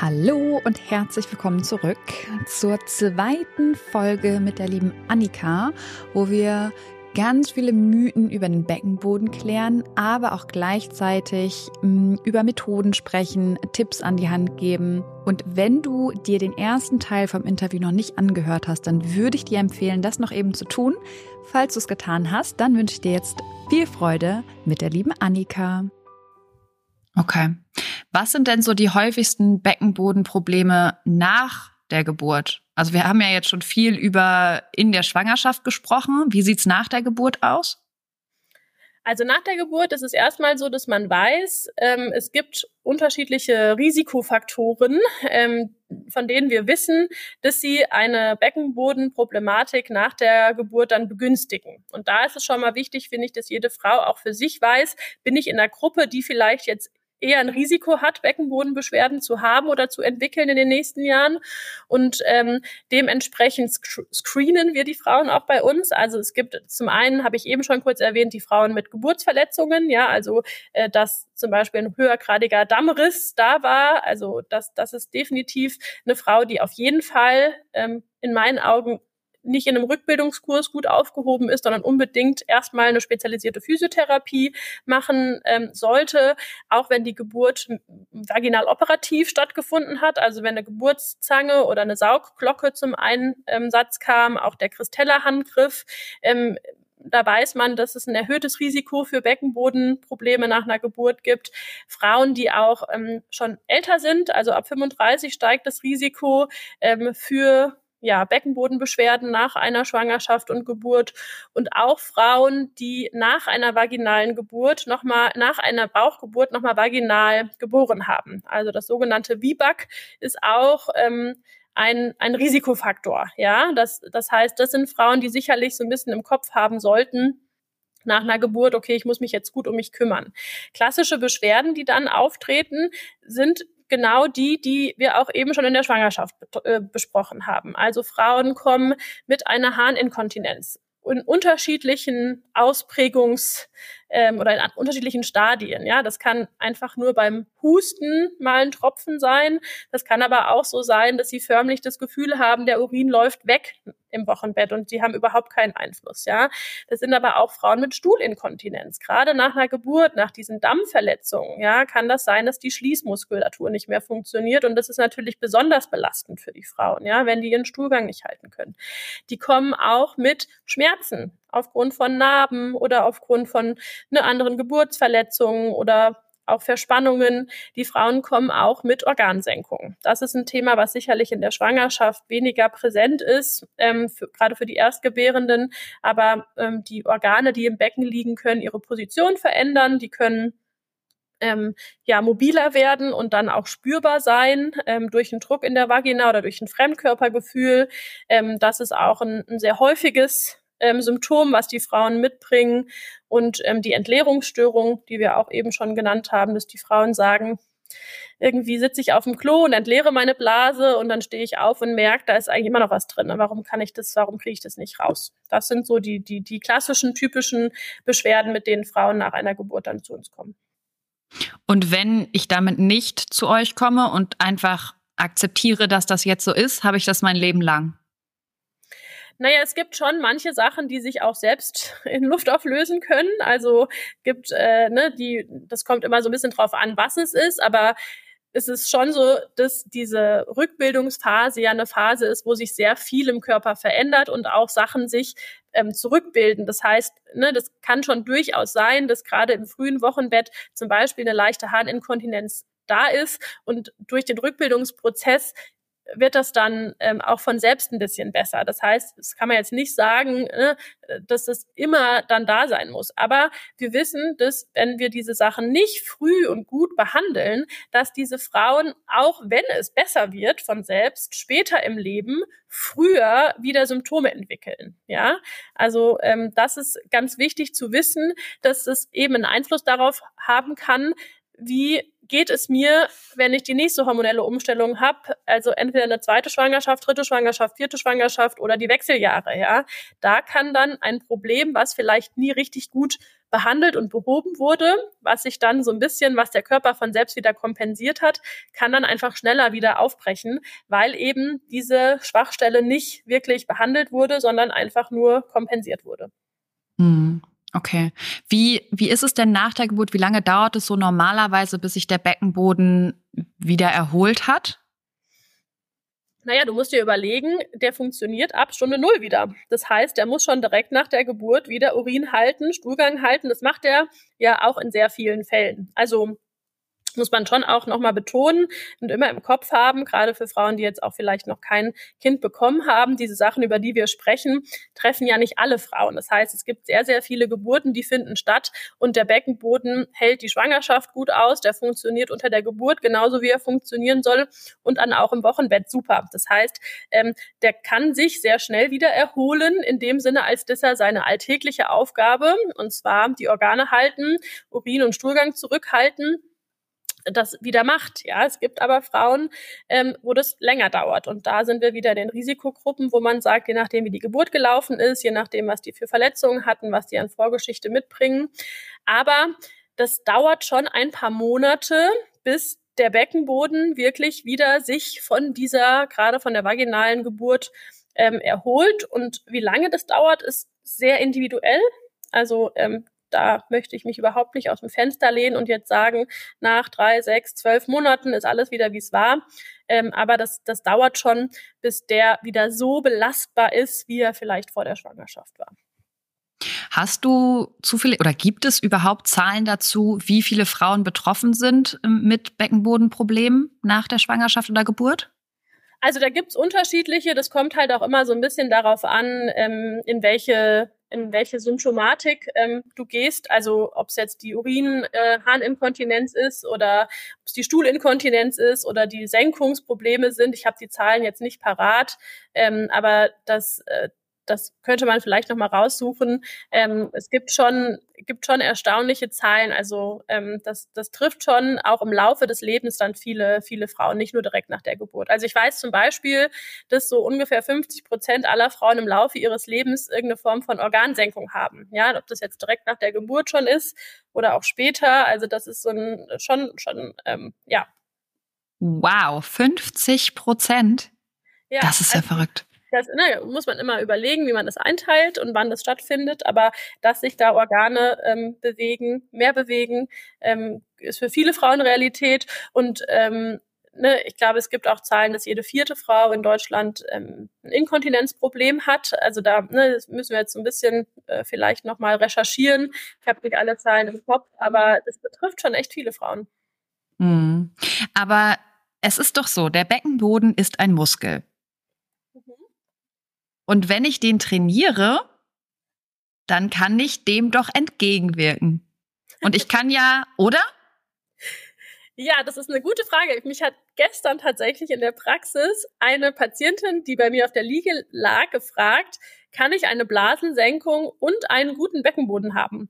Hallo und herzlich willkommen zurück zur zweiten Folge mit der lieben Annika, wo wir ganz viele Mythen über den Beckenboden klären, aber auch gleichzeitig mm, über Methoden sprechen, Tipps an die Hand geben. Und wenn du dir den ersten Teil vom Interview noch nicht angehört hast, dann würde ich dir empfehlen, das noch eben zu tun. Falls du es getan hast, dann wünsche ich dir jetzt viel Freude mit der lieben Annika. Okay. Was sind denn so die häufigsten Beckenbodenprobleme nach der Geburt? Also wir haben ja jetzt schon viel über in der Schwangerschaft gesprochen. Wie sieht's nach der Geburt aus? Also nach der Geburt ist es erstmal so, dass man weiß, ähm, es gibt unterschiedliche Risikofaktoren, ähm, von denen wir wissen, dass sie eine Beckenbodenproblematik nach der Geburt dann begünstigen. Und da ist es schon mal wichtig, finde ich, dass jede Frau auch für sich weiß, bin ich in der Gruppe, die vielleicht jetzt eher ein Risiko hat, Beckenbodenbeschwerden zu haben oder zu entwickeln in den nächsten Jahren. Und ähm, dementsprechend screenen wir die Frauen auch bei uns. Also es gibt zum einen, habe ich eben schon kurz erwähnt, die Frauen mit Geburtsverletzungen, ja, also äh, dass zum Beispiel ein höhergradiger Dammriss da war. Also das, das ist definitiv eine Frau, die auf jeden Fall ähm, in meinen Augen nicht in einem Rückbildungskurs gut aufgehoben ist, sondern unbedingt erstmal eine spezialisierte Physiotherapie machen ähm, sollte, auch wenn die Geburt vaginal operativ stattgefunden hat, also wenn eine Geburtszange oder eine Saugglocke zum Einsatz kam, auch der Christella-Handgriff, ähm, da weiß man, dass es ein erhöhtes Risiko für Beckenbodenprobleme nach einer Geburt gibt. Frauen, die auch ähm, schon älter sind, also ab 35 steigt das Risiko ähm, für ja, Beckenbodenbeschwerden nach einer Schwangerschaft und Geburt und auch Frauen, die nach einer vaginalen Geburt nochmal, nach einer Bauchgeburt nochmal vaginal geboren haben. Also das sogenannte VBAC ist auch ähm, ein, ein Risikofaktor. Ja, das, das heißt, das sind Frauen, die sicherlich so ein bisschen im Kopf haben sollten, nach einer Geburt, okay, ich muss mich jetzt gut um mich kümmern. Klassische Beschwerden, die dann auftreten, sind genau die, die wir auch eben schon in der Schwangerschaft äh, besprochen haben. Also Frauen kommen mit einer Harninkontinenz in unterschiedlichen Ausprägungsgraden ähm, oder in unterschiedlichen Stadien. Ja, das kann einfach nur beim Husten mal ein Tropfen sein. Das kann aber auch so sein, dass sie förmlich das Gefühl haben, der Urin läuft weg im Wochenbett und die haben überhaupt keinen Einfluss. Ja, das sind aber auch Frauen mit Stuhlinkontinenz. Gerade nach einer Geburt, nach diesen Dammverletzungen, ja, kann das sein, dass die Schließmuskulatur nicht mehr funktioniert und das ist natürlich besonders belastend für die Frauen, ja, wenn die ihren Stuhlgang nicht halten können. Die kommen auch mit Schmerzen aufgrund von Narben oder aufgrund von einer anderen Geburtsverletzung oder auch Verspannungen. Die Frauen kommen auch mit Organsenkungen. Das ist ein Thema, was sicherlich in der Schwangerschaft weniger präsent ist, ähm, für, gerade für die Erstgebärenden. Aber ähm, die Organe, die im Becken liegen, können ihre Position verändern. Die können ähm, ja mobiler werden und dann auch spürbar sein ähm, durch einen Druck in der Vagina oder durch ein Fremdkörpergefühl. Ähm, das ist auch ein, ein sehr häufiges ähm, Symptom, was die Frauen mitbringen und ähm, die Entleerungsstörung, die wir auch eben schon genannt haben, dass die Frauen sagen, irgendwie sitze ich auf dem Klo und entleere meine Blase und dann stehe ich auf und merke, da ist eigentlich immer noch was drin. Warum kann ich das, warum kriege ich das nicht raus? Das sind so die, die, die klassischen, typischen Beschwerden, mit denen Frauen nach einer Geburt dann zu uns kommen. Und wenn ich damit nicht zu euch komme und einfach akzeptiere, dass das jetzt so ist, habe ich das mein Leben lang. Naja, es gibt schon manche Sachen, die sich auch selbst in Luft auflösen können. Also gibt, äh, ne, die, das kommt immer so ein bisschen drauf an, was es ist, aber es ist schon so, dass diese Rückbildungsphase ja eine Phase ist, wo sich sehr viel im Körper verändert und auch Sachen sich ähm, zurückbilden. Das heißt, ne, das kann schon durchaus sein, dass gerade im frühen Wochenbett zum Beispiel eine leichte Harninkontinenz da ist und durch den Rückbildungsprozess wird das dann ähm, auch von selbst ein bisschen besser. Das heißt, das kann man jetzt nicht sagen, ne, dass das immer dann da sein muss. Aber wir wissen, dass wenn wir diese Sachen nicht früh und gut behandeln, dass diese Frauen, auch wenn es besser wird von selbst, später im Leben früher wieder Symptome entwickeln. Ja, also ähm, das ist ganz wichtig zu wissen, dass es eben einen Einfluss darauf haben kann, wie geht es mir, wenn ich die nächste hormonelle Umstellung habe, also entweder eine zweite Schwangerschaft, dritte Schwangerschaft, vierte Schwangerschaft oder die Wechseljahre, ja, da kann dann ein Problem, was vielleicht nie richtig gut behandelt und behoben wurde, was sich dann so ein bisschen, was der Körper von selbst wieder kompensiert hat, kann dann einfach schneller wieder aufbrechen, weil eben diese Schwachstelle nicht wirklich behandelt wurde, sondern einfach nur kompensiert wurde. Okay. Wie, wie ist es denn nach der Geburt? Wie lange dauert es so normalerweise, bis sich der Beckenboden wieder erholt hat? Naja, du musst dir überlegen, der funktioniert ab Stunde Null wieder. Das heißt, der muss schon direkt nach der Geburt wieder Urin halten, Stuhlgang halten. Das macht er ja auch in sehr vielen Fällen. Also muss man schon auch nochmal betonen und immer im Kopf haben, gerade für Frauen, die jetzt auch vielleicht noch kein Kind bekommen haben. Diese Sachen, über die wir sprechen, treffen ja nicht alle Frauen. Das heißt, es gibt sehr, sehr viele Geburten, die finden statt und der Beckenboden hält die Schwangerschaft gut aus. Der funktioniert unter der Geburt genauso, wie er funktionieren soll und dann auch im Wochenbett super. Das heißt, ähm, der kann sich sehr schnell wieder erholen, in dem Sinne, als dass er seine alltägliche Aufgabe, und zwar die Organe halten, Urin und Stuhlgang zurückhalten, das wieder macht. Ja, es gibt aber Frauen, ähm, wo das länger dauert. Und da sind wir wieder in den Risikogruppen, wo man sagt, je nachdem, wie die Geburt gelaufen ist, je nachdem, was die für Verletzungen hatten, was die an Vorgeschichte mitbringen. Aber das dauert schon ein paar Monate, bis der Beckenboden wirklich wieder sich von dieser, gerade von der vaginalen Geburt ähm, erholt. Und wie lange das dauert, ist sehr individuell. Also ähm, da möchte ich mich überhaupt nicht aus dem Fenster lehnen und jetzt sagen, nach drei, sechs, zwölf Monaten ist alles wieder, wie es war. Ähm, aber das, das dauert schon, bis der wieder so belastbar ist, wie er vielleicht vor der Schwangerschaft war. Hast du zu viele oder gibt es überhaupt Zahlen dazu, wie viele Frauen betroffen sind ähm, mit Beckenbodenproblemen nach der Schwangerschaft oder Geburt? Also da gibt's unterschiedliche. Das kommt halt auch immer so ein bisschen darauf an, ähm, in welche in welche Symptomatik ähm, du gehst, also ob es jetzt die Urin-Harninkontinenz äh, ist oder ob es die Stuhlinkontinenz ist oder die Senkungsprobleme sind. Ich habe die Zahlen jetzt nicht parat, ähm, aber das, äh, das könnte man vielleicht noch mal raussuchen. Ähm, es gibt schon, gibt schon erstaunliche Zahlen. Also ähm, das, das trifft schon auch im Laufe des Lebens dann viele, viele Frauen, nicht nur direkt nach der Geburt. Also ich weiß zum Beispiel, dass so ungefähr 50 Prozent aller Frauen im Laufe ihres Lebens irgendeine Form von Organsenkung haben. Ja, ob das jetzt direkt nach der Geburt schon ist oder auch später. Also das ist so ein schon, schon, ähm, ja. Wow, 50 Prozent. Ja, das ist ja also, verrückt. Das na, muss man immer überlegen, wie man das einteilt und wann das stattfindet. Aber dass sich da Organe ähm, bewegen, mehr bewegen, ähm, ist für viele Frauen Realität. Und ähm, ne, ich glaube, es gibt auch Zahlen, dass jede vierte Frau in Deutschland ähm, ein Inkontinenzproblem hat. Also da ne, das müssen wir jetzt so ein bisschen äh, vielleicht nochmal recherchieren. Ich habe nicht alle Zahlen im Kopf, aber das betrifft schon echt viele Frauen. Mhm. Aber es ist doch so, der Beckenboden ist ein Muskel. Und wenn ich den trainiere, dann kann ich dem doch entgegenwirken. Und ich kann ja, oder? Ja, das ist eine gute Frage. Mich hat gestern tatsächlich in der Praxis eine Patientin, die bei mir auf der Liege lag, gefragt, kann ich eine Blasensenkung und einen guten Beckenboden haben?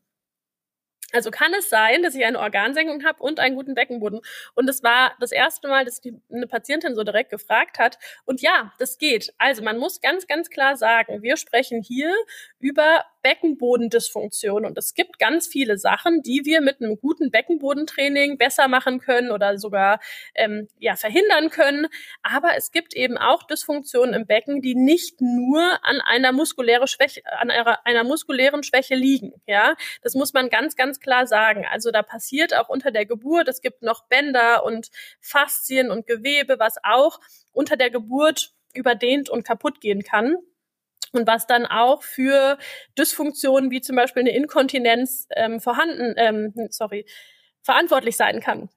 Also kann es sein, dass ich eine Organsenkung habe und einen guten Beckenboden. Und es war das erste Mal, dass die, eine Patientin so direkt gefragt hat. Und ja, das geht. Also man muss ganz, ganz klar sagen, wir sprechen hier über Beckenbodendysfunktion. Und es gibt ganz viele Sachen, die wir mit einem guten Beckenbodentraining besser machen können oder sogar ähm, ja, verhindern können. Aber es gibt eben auch Dysfunktionen im Becken, die nicht nur an einer muskulären Schwäche, an einer, einer muskulären Schwäche liegen. Ja, das muss man ganz, ganz klar sagen. Also da passiert auch unter der Geburt, es gibt noch Bänder und Faszien und Gewebe, was auch unter der Geburt überdehnt und kaputt gehen kann. Und was dann auch für Dysfunktionen wie zum Beispiel eine Inkontinenz ähm, vorhanden, ähm, sorry, verantwortlich sein kann.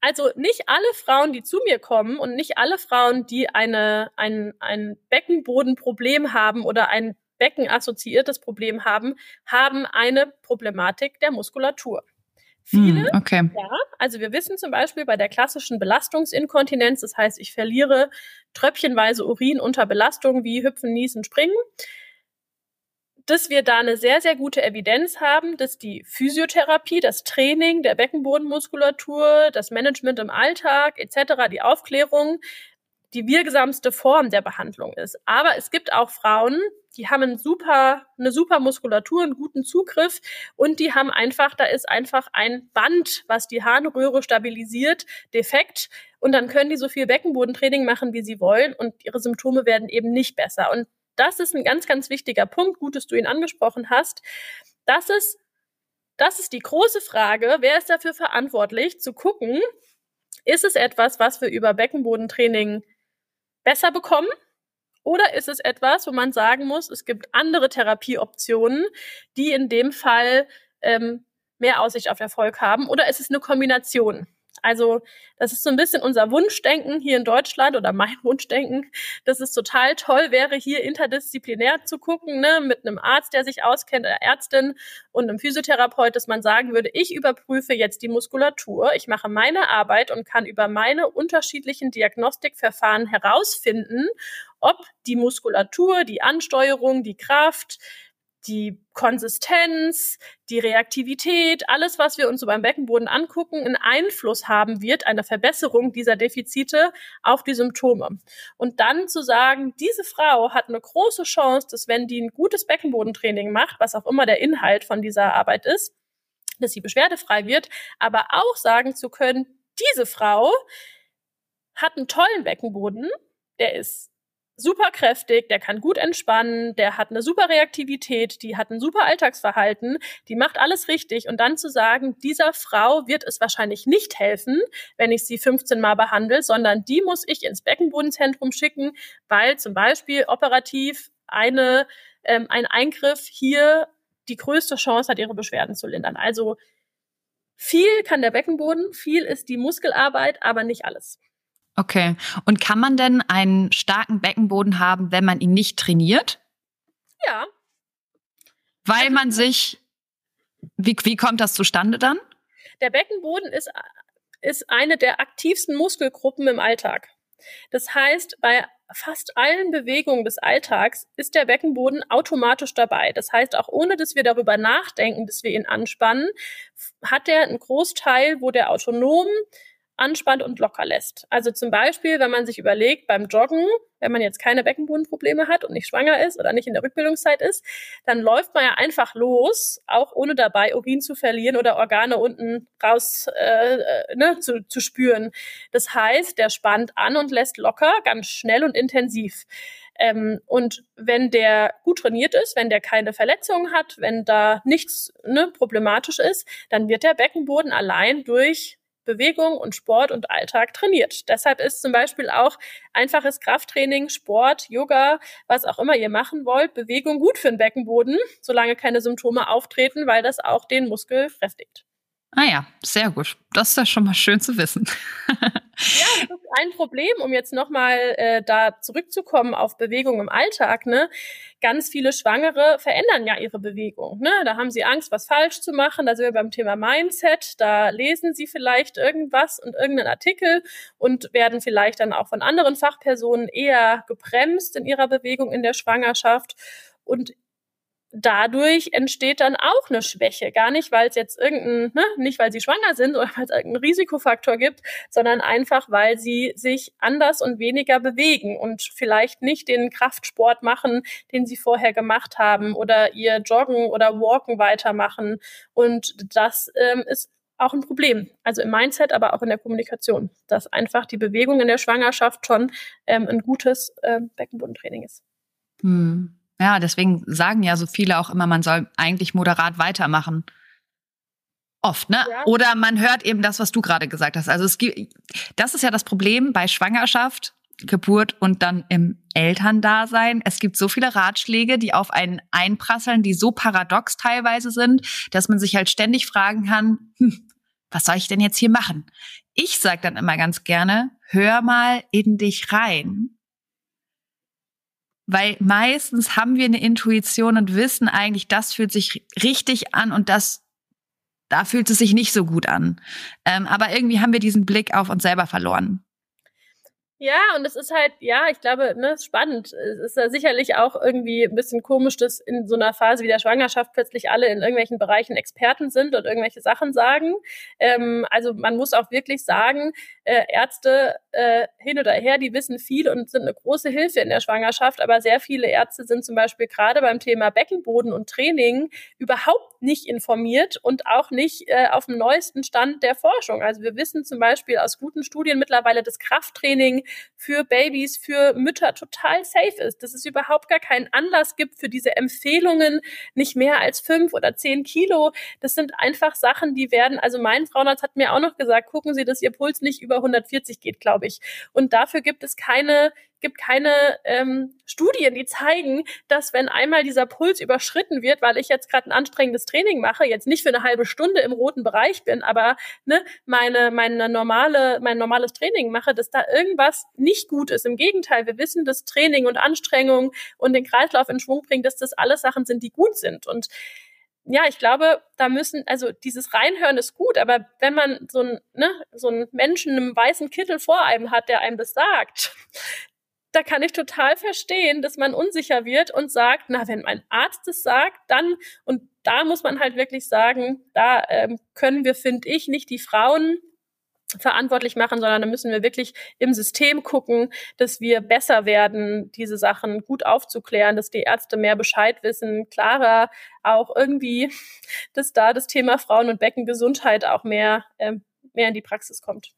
Also nicht alle Frauen, die zu mir kommen und nicht alle Frauen, die eine, ein, ein Beckenbodenproblem haben oder ein beckenassoziiertes Problem haben, haben eine Problematik der Muskulatur. Viele, hm, okay. ja, also wir wissen zum Beispiel bei der klassischen Belastungsinkontinenz, das heißt, ich verliere tröpfchenweise Urin unter Belastung wie Hüpfen, Niesen, Springen, dass wir da eine sehr, sehr gute Evidenz haben, dass die Physiotherapie, das Training der Beckenbodenmuskulatur, das Management im Alltag etc., die Aufklärung die wirksamste Form der Behandlung ist. Aber es gibt auch Frauen, die haben einen super, eine super Muskulatur, einen guten Zugriff und die haben einfach, da ist einfach ein Band, was die Harnröhre stabilisiert, defekt und dann können die so viel Beckenbodentraining machen, wie sie wollen und ihre Symptome werden eben nicht besser. Und das ist ein ganz, ganz wichtiger Punkt, gut, dass du ihn angesprochen hast. Das ist, das ist die große Frage, wer ist dafür verantwortlich, zu gucken, ist es etwas, was wir über Beckenbodentraining besser bekommen? Oder ist es etwas, wo man sagen muss, es gibt andere Therapieoptionen, die in dem Fall ähm, mehr Aussicht auf Erfolg haben? Oder ist es eine Kombination? Also das ist so ein bisschen unser Wunschdenken hier in Deutschland oder mein Wunschdenken, dass es total toll wäre, hier interdisziplinär zu gucken, ne, mit einem Arzt, der sich auskennt, einer Ärztin und einem Physiotherapeut, dass man sagen würde, ich überprüfe jetzt die Muskulatur, ich mache meine Arbeit und kann über meine unterschiedlichen Diagnostikverfahren herausfinden, ob die Muskulatur, die Ansteuerung, die Kraft, die Konsistenz, die Reaktivität, alles, was wir uns so beim Beckenboden angucken, einen Einfluss haben wird, eine Verbesserung dieser Defizite auf die Symptome. Und dann zu sagen, diese Frau hat eine große Chance, dass wenn die ein gutes Beckenbodentraining macht, was auch immer der Inhalt von dieser Arbeit ist, dass sie beschwerdefrei wird, aber auch sagen zu können, diese Frau hat einen tollen Beckenboden, der ist super kräftig, der kann gut entspannen, der hat eine super Reaktivität, die hat ein super Alltagsverhalten, die macht alles richtig. Und dann zu sagen, dieser Frau wird es wahrscheinlich nicht helfen, wenn ich sie 15 Mal behandle, sondern die muss ich ins Beckenbodenzentrum schicken, weil zum Beispiel operativ eine, ähm, ein Eingriff hier die größte Chance hat, ihre Beschwerden zu lindern. Also viel kann der Beckenboden, viel ist die Muskelarbeit, aber nicht alles. Okay. Und kann man denn einen starken Beckenboden haben, wenn man ihn nicht trainiert? Ja. Weil also, man sich, wie, wie kommt das zustande dann? Der Beckenboden ist, ist eine der aktivsten Muskelgruppen im Alltag. Das heißt, bei fast allen Bewegungen des Alltags ist der Beckenboden automatisch dabei. Das heißt, auch ohne dass wir darüber nachdenken, dass wir ihn anspannen, hat er einen Großteil, wo der autonom anspannt und locker lässt. Also zum Beispiel, wenn man sich überlegt, beim Joggen, wenn man jetzt keine Beckenbodenprobleme hat und nicht schwanger ist oder nicht in der Rückbildungszeit ist, dann läuft man ja einfach los, auch ohne dabei Urin zu verlieren oder Organe unten raus äh, äh, ne, zu, zu spüren. Das heißt, der spannt an und lässt locker, ganz schnell und intensiv. Ähm, und wenn der gut trainiert ist, wenn der keine Verletzungen hat, wenn da nichts ne, problematisch ist, dann wird der Beckenboden allein durch Bewegung und Sport und Alltag trainiert. Deshalb ist zum Beispiel auch einfaches Krafttraining, Sport, Yoga, was auch immer ihr machen wollt, Bewegung gut für den Beckenboden, solange keine Symptome auftreten, weil das auch den Muskel kräftigt. Ah ja, sehr gut. Das ist ja schon mal schön zu wissen. ja, das ist ein Problem, um jetzt nochmal äh, da zurückzukommen auf Bewegung im Alltag. Ne? Ganz viele Schwangere verändern ja ihre Bewegung. Ne? Da haben sie Angst, was falsch zu machen. Da sind wir beim Thema Mindset. Da lesen sie vielleicht irgendwas und irgendeinen Artikel und werden vielleicht dann auch von anderen Fachpersonen eher gebremst in ihrer Bewegung in der Schwangerschaft. Und dadurch entsteht dann auch eine Schwäche. Gar nicht, weil es jetzt irgendein, ne, nicht weil sie schwanger sind oder weil es irgendeinen Risikofaktor gibt, sondern einfach, weil sie sich anders und weniger bewegen und vielleicht nicht den Kraftsport machen, den sie vorher gemacht haben oder ihr Joggen oder Walken weitermachen. Und das ähm, ist auch ein Problem. Also im Mindset, aber auch in der Kommunikation, dass einfach die Bewegung in der Schwangerschaft schon ähm, ein gutes äh, Beckenbodentraining ist. Hm. Ja, deswegen sagen ja so viele auch immer, man soll eigentlich moderat weitermachen. Oft, ne? Ja. Oder man hört eben das, was du gerade gesagt hast. Also es gibt, das ist ja das Problem bei Schwangerschaft, Geburt und dann im Elterndasein. Es gibt so viele Ratschläge, die auf einen einprasseln, die so paradox teilweise sind, dass man sich halt ständig fragen kann, hm, was soll ich denn jetzt hier machen? Ich sage dann immer ganz gerne, hör mal in dich rein weil meistens haben wir eine Intuition und wissen eigentlich, das fühlt sich richtig an und das, da fühlt es sich nicht so gut an. Ähm, aber irgendwie haben wir diesen Blick auf uns selber verloren. Ja, und es ist halt, ja, ich glaube, ne, spannend. Es ist ja sicherlich auch irgendwie ein bisschen komisch, dass in so einer Phase wie der Schwangerschaft plötzlich alle in irgendwelchen Bereichen Experten sind und irgendwelche Sachen sagen. Ähm, also man muss auch wirklich sagen, äh, Ärzte äh, hin oder her, die wissen viel und sind eine große Hilfe in der Schwangerschaft, aber sehr viele Ärzte sind zum Beispiel gerade beim Thema Beckenboden und Training überhaupt nicht informiert und auch nicht äh, auf dem neuesten Stand der Forschung. Also wir wissen zum Beispiel aus guten Studien mittlerweile, dass Krafttraining für Babys, für Mütter total safe ist, dass es überhaupt gar keinen Anlass gibt für diese Empfehlungen, nicht mehr als fünf oder zehn Kilo. Das sind einfach Sachen, die werden, also mein Frauenarzt hat mir auch noch gesagt, gucken Sie, dass Ihr Puls nicht über 140 geht, glaube ich. Und dafür gibt es keine gibt keine ähm, Studien, die zeigen, dass wenn einmal dieser Puls überschritten wird, weil ich jetzt gerade ein anstrengendes Training mache, jetzt nicht für eine halbe Stunde im roten Bereich bin, aber ne, meine, meine normale, mein normales Training mache, dass da irgendwas nicht gut ist. Im Gegenteil, wir wissen, dass Training und Anstrengung und den Kreislauf in Schwung bringen, dass das alles Sachen sind, die gut sind. Und ja, ich glaube, da müssen, also dieses Reinhören ist gut, aber wenn man so ein, ne, so einen Menschen im weißen Kittel vor einem hat, der einem das sagt, da kann ich total verstehen, dass man unsicher wird und sagt, na, wenn mein Arzt es sagt, dann, und da muss man halt wirklich sagen, da ähm, können wir, finde ich, nicht die Frauen verantwortlich machen, sondern da müssen wir wirklich im System gucken, dass wir besser werden, diese Sachen gut aufzuklären, dass die Ärzte mehr Bescheid wissen, klarer auch irgendwie, dass da das Thema Frauen- und Beckengesundheit auch mehr, äh, mehr in die Praxis kommt.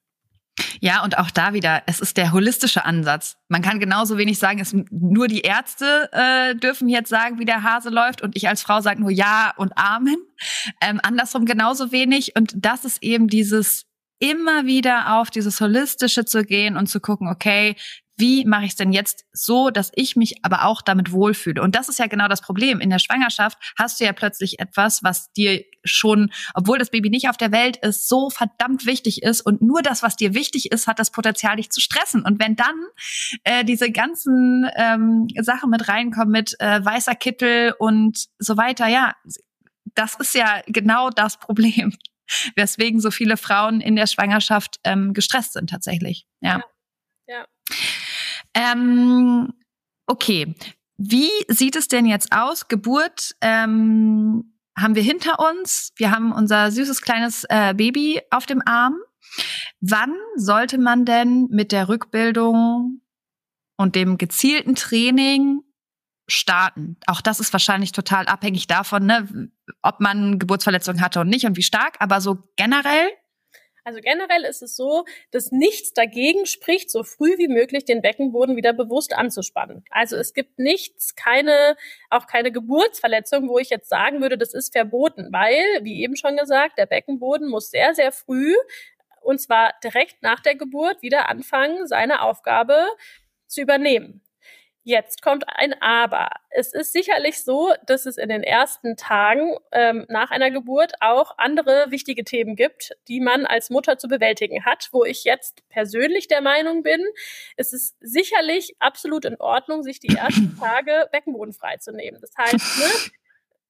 Ja, und auch da wieder, es ist der holistische Ansatz. Man kann genauso wenig sagen, es nur die Ärzte äh, dürfen jetzt sagen, wie der Hase läuft und ich als Frau sage nur Ja und Amen. Ähm, andersrum genauso wenig. Und das ist eben dieses immer wieder auf dieses Holistische zu gehen und zu gucken, okay, wie mache ich es denn jetzt so, dass ich mich aber auch damit wohlfühle? Und das ist ja genau das Problem. In der Schwangerschaft hast du ja plötzlich etwas, was dir schon, obwohl das Baby nicht auf der Welt ist, so verdammt wichtig ist. Und nur das, was dir wichtig ist, hat das Potenzial, dich zu stressen. Und wenn dann äh, diese ganzen ähm, Sachen mit reinkommen, mit äh, weißer Kittel und so weiter, ja, das ist ja genau das Problem weswegen so viele Frauen in der Schwangerschaft ähm, gestresst sind tatsächlich. Ja. ja. Ja. Ähm, okay. Wie sieht es denn jetzt aus? Geburt ähm, haben wir hinter uns. Wir haben unser süßes kleines äh, Baby auf dem Arm. Wann sollte man denn mit der Rückbildung und dem gezielten Training starten? Auch das ist wahrscheinlich total abhängig davon, ne, ob man Geburtsverletzungen hatte und nicht und wie stark. Aber so generell also generell ist es so, dass nichts dagegen spricht, so früh wie möglich den Beckenboden wieder bewusst anzuspannen. Also es gibt nichts, keine, auch keine Geburtsverletzung, wo ich jetzt sagen würde, das ist verboten, weil, wie eben schon gesagt, der Beckenboden muss sehr, sehr früh und zwar direkt nach der Geburt wieder anfangen, seine Aufgabe zu übernehmen. Jetzt kommt ein Aber. Es ist sicherlich so, dass es in den ersten Tagen ähm, nach einer Geburt auch andere wichtige Themen gibt, die man als Mutter zu bewältigen hat, wo ich jetzt persönlich der Meinung bin, es ist sicherlich absolut in Ordnung, sich die ersten Tage Beckenboden freizunehmen. Das heißt, ne,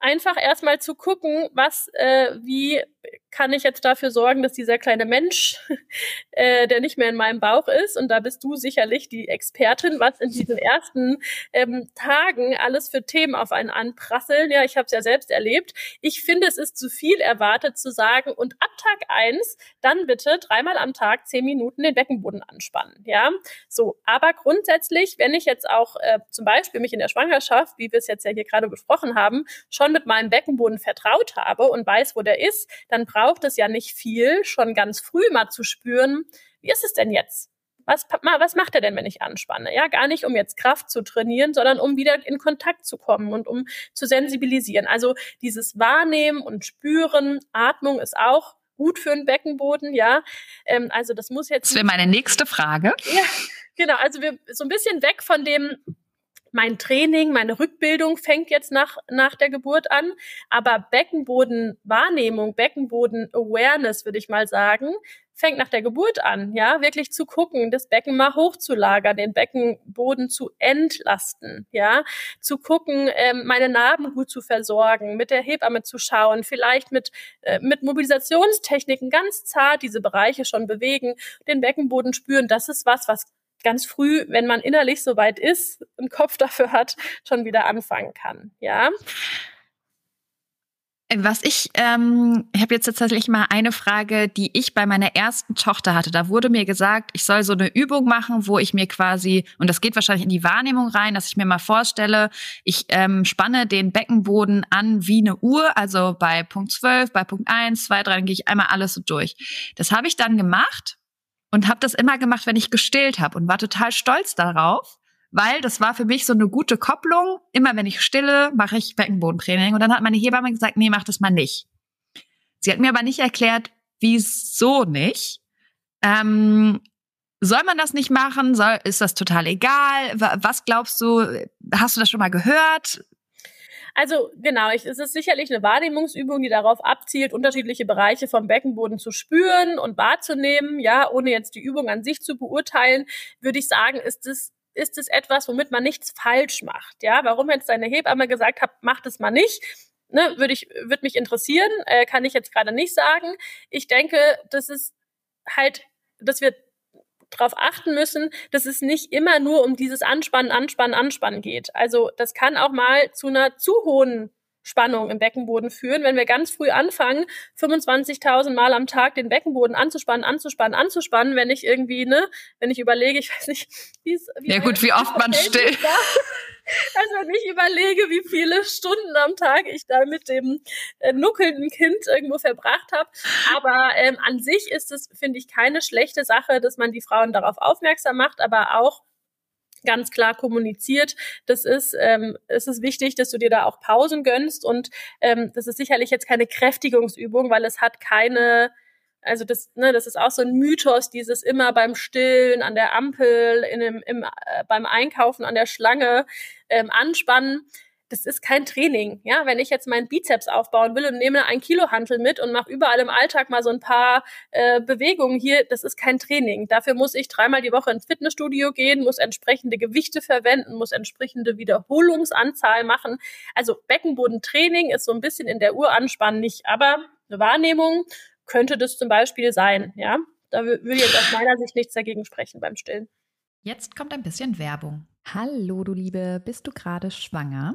einfach erstmal zu gucken, was, äh, wie kann ich jetzt dafür sorgen, dass dieser kleine Mensch, äh, der nicht mehr in meinem Bauch ist, und da bist du sicherlich die Expertin, was in diesen ersten ähm, Tagen alles für Themen auf einen anprasseln. Ja, ich habe es ja selbst erlebt. Ich finde, es ist zu viel erwartet zu sagen, und ab Tag eins dann bitte dreimal am Tag zehn Minuten den Beckenboden anspannen. Ja, so. Aber grundsätzlich, wenn ich jetzt auch äh, zum Beispiel mich in der Schwangerschaft, wie wir es jetzt ja hier gerade besprochen haben, schon mit meinem Beckenboden vertraut habe und weiß, wo der ist, dann braucht es ja nicht viel, schon ganz früh mal zu spüren, wie ist es denn jetzt? Was, was macht er denn, wenn ich anspanne? Ja, gar nicht, um jetzt Kraft zu trainieren, sondern um wieder in Kontakt zu kommen und um zu sensibilisieren. Also dieses Wahrnehmen und Spüren, Atmung ist auch gut für den Beckenboden, ja. Ähm, also das muss jetzt. Das wäre meine nächste Frage. Ja, genau. Also wir so ein bisschen weg von dem mein Training, meine Rückbildung fängt jetzt nach, nach der Geburt an. Aber Beckenbodenwahrnehmung, Beckenboden-Awareness, würde ich mal sagen, fängt nach der Geburt an, ja, wirklich zu gucken, das Becken mal hochzulagern, den Beckenboden zu entlasten, ja, zu gucken, ähm, meine Narben gut zu versorgen, mit der Hebamme zu schauen, vielleicht mit, äh, mit Mobilisationstechniken ganz zart diese Bereiche schon bewegen, den Beckenboden spüren, das ist was, was ganz früh, wenn man innerlich so weit ist, einen Kopf dafür hat, schon wieder anfangen kann. Ja. Was ich, ähm, ich habe jetzt tatsächlich mal eine Frage, die ich bei meiner ersten Tochter hatte. Da wurde mir gesagt, ich soll so eine Übung machen, wo ich mir quasi, und das geht wahrscheinlich in die Wahrnehmung rein, dass ich mir mal vorstelle, ich ähm, spanne den Beckenboden an wie eine Uhr, also bei Punkt 12, bei Punkt 1, 2, 3, dann gehe ich einmal alles so durch. Das habe ich dann gemacht und habe das immer gemacht, wenn ich gestillt habe und war total stolz darauf, weil das war für mich so eine gute Kopplung. Immer wenn ich stille, mache ich Beckenbodentraining und dann hat meine Hebamme gesagt, nee, mach das mal nicht. Sie hat mir aber nicht erklärt, wieso nicht. Ähm, soll man das nicht machen? Soll, ist das total egal? Was glaubst du? Hast du das schon mal gehört? Also genau, ich, es ist sicherlich eine Wahrnehmungsübung, die darauf abzielt, unterschiedliche Bereiche vom Beckenboden zu spüren und wahrzunehmen. Ja, ohne jetzt die Übung an sich zu beurteilen, würde ich sagen, ist es ist es etwas, womit man nichts falsch macht. Ja, warum jetzt deine Hebamme gesagt hat, macht es mal nicht, ne, würde ich, würde mich interessieren, äh, kann ich jetzt gerade nicht sagen. Ich denke, das ist halt, dass wir darauf achten müssen, dass es nicht immer nur um dieses Anspannen, Anspannen, Anspannen geht. Also das kann auch mal zu einer zu hohen Spannung im Beckenboden führen. Wenn wir ganz früh anfangen, 25.000 Mal am Tag den Beckenboden anzuspannen, anzuspannen, anzuspannen, wenn ich irgendwie, ne, wenn ich überlege, ich weiß nicht, wie es, wie Ja gut, wie oft man still. Also wenn ich überlege, wie viele Stunden am Tag ich da mit dem äh, nuckelnden Kind irgendwo verbracht habe. Aber ähm, an sich ist es, finde ich, keine schlechte Sache, dass man die Frauen darauf aufmerksam macht, aber auch ganz klar kommuniziert. Das ist, ähm, es ist wichtig, dass du dir da auch Pausen gönnst und ähm, das ist sicherlich jetzt keine Kräftigungsübung, weil es hat keine also das, ne, das ist auch so ein Mythos, dieses immer beim Stillen, an der Ampel, in dem, im, äh, beim Einkaufen an der Schlange ähm, anspannen das ist kein Training. Ja, wenn ich jetzt meinen Bizeps aufbauen will und nehme ein Kilo Hantel mit und mache überall im Alltag mal so ein paar äh, Bewegungen hier, das ist kein Training. Dafür muss ich dreimal die Woche ins Fitnessstudio gehen, muss entsprechende Gewichte verwenden, muss entsprechende Wiederholungsanzahl machen. Also Beckenbodentraining ist so ein bisschen in der Uranspann nicht, aber eine Wahrnehmung könnte das zum Beispiel sein. Ja, da würde jetzt aus meiner Sicht nichts dagegen sprechen beim Stillen. Jetzt kommt ein bisschen Werbung. Hallo, du Liebe, bist du gerade schwanger?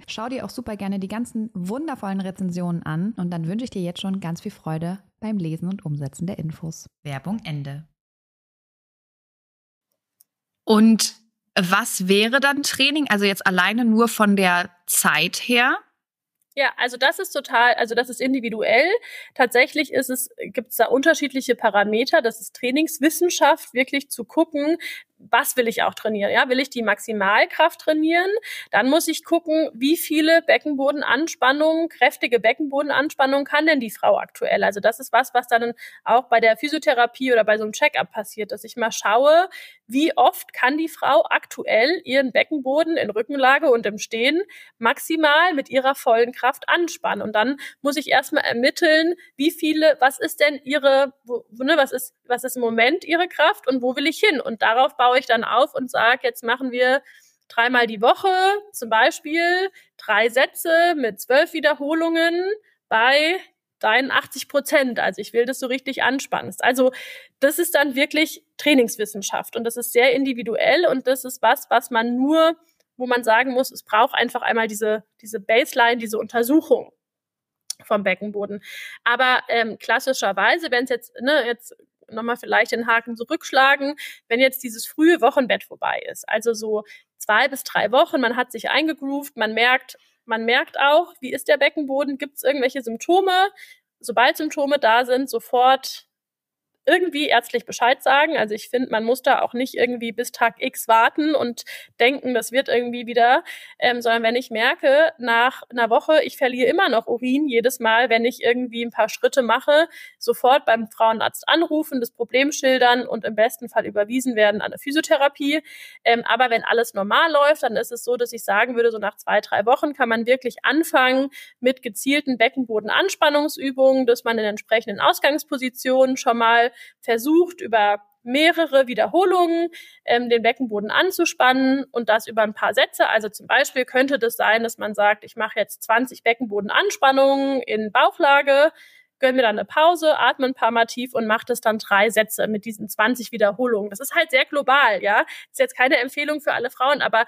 Schau dir auch super gerne die ganzen wundervollen Rezensionen an und dann wünsche ich dir jetzt schon ganz viel Freude beim Lesen und Umsetzen der Infos. Werbung Ende. Und was wäre dann Training? Also jetzt alleine nur von der Zeit her? Ja, also das ist total, also das ist individuell. Tatsächlich ist es, gibt es da unterschiedliche Parameter. Das ist Trainingswissenschaft, wirklich zu gucken, was will ich auch trainieren? Ja, will ich die Maximalkraft trainieren? Dann muss ich gucken, wie viele Beckenbodenanspannungen, kräftige Beckenbodenanspannungen kann denn die Frau aktuell? Also das ist was, was dann auch bei der Physiotherapie oder bei so einem Checkup passiert, dass ich mal schaue, wie oft kann die Frau aktuell ihren Beckenboden in Rückenlage und im Stehen maximal mit ihrer vollen Kraft anspannen. Und dann muss ich erstmal ermitteln, wie viele, was ist denn ihre, ne, was ist, was ist im Moment ihre Kraft und wo will ich hin? Und darauf baue baue ich dann auf und sage, jetzt machen wir dreimal die Woche zum Beispiel drei Sätze mit zwölf Wiederholungen bei deinen 80 Prozent. Also ich will, dass du richtig anspannst. Also das ist dann wirklich Trainingswissenschaft und das ist sehr individuell und das ist was, was man nur, wo man sagen muss, es braucht einfach einmal diese, diese Baseline, diese Untersuchung vom Beckenboden. Aber ähm, klassischerweise, wenn es jetzt, ne, jetzt nochmal vielleicht den Haken zurückschlagen, wenn jetzt dieses frühe Wochenbett vorbei ist. Also so zwei bis drei Wochen, man hat sich eingegroovt, man merkt, man merkt auch, wie ist der Beckenboden, gibt es irgendwelche Symptome. Sobald Symptome da sind, sofort irgendwie ärztlich Bescheid sagen. Also ich finde, man muss da auch nicht irgendwie bis Tag X warten und denken, das wird irgendwie wieder, ähm, sondern wenn ich merke, nach einer Woche, ich verliere immer noch Urin jedes Mal, wenn ich irgendwie ein paar Schritte mache, sofort beim Frauenarzt anrufen, das Problem schildern und im besten Fall überwiesen werden an eine Physiotherapie. Ähm, aber wenn alles normal läuft, dann ist es so, dass ich sagen würde, so nach zwei, drei Wochen kann man wirklich anfangen mit gezielten Beckenbodenanspannungsübungen, dass man in entsprechenden Ausgangspositionen schon mal versucht, über mehrere Wiederholungen ähm, den Beckenboden anzuspannen und das über ein paar Sätze. Also zum Beispiel könnte das sein, dass man sagt, ich mache jetzt 20 Beckenbodenanspannungen in Bauchlage, gönne mir dann eine Pause, atme ein paar Mal tief und mache das dann drei Sätze mit diesen 20 Wiederholungen. Das ist halt sehr global, ja. Ist jetzt keine Empfehlung für alle Frauen, aber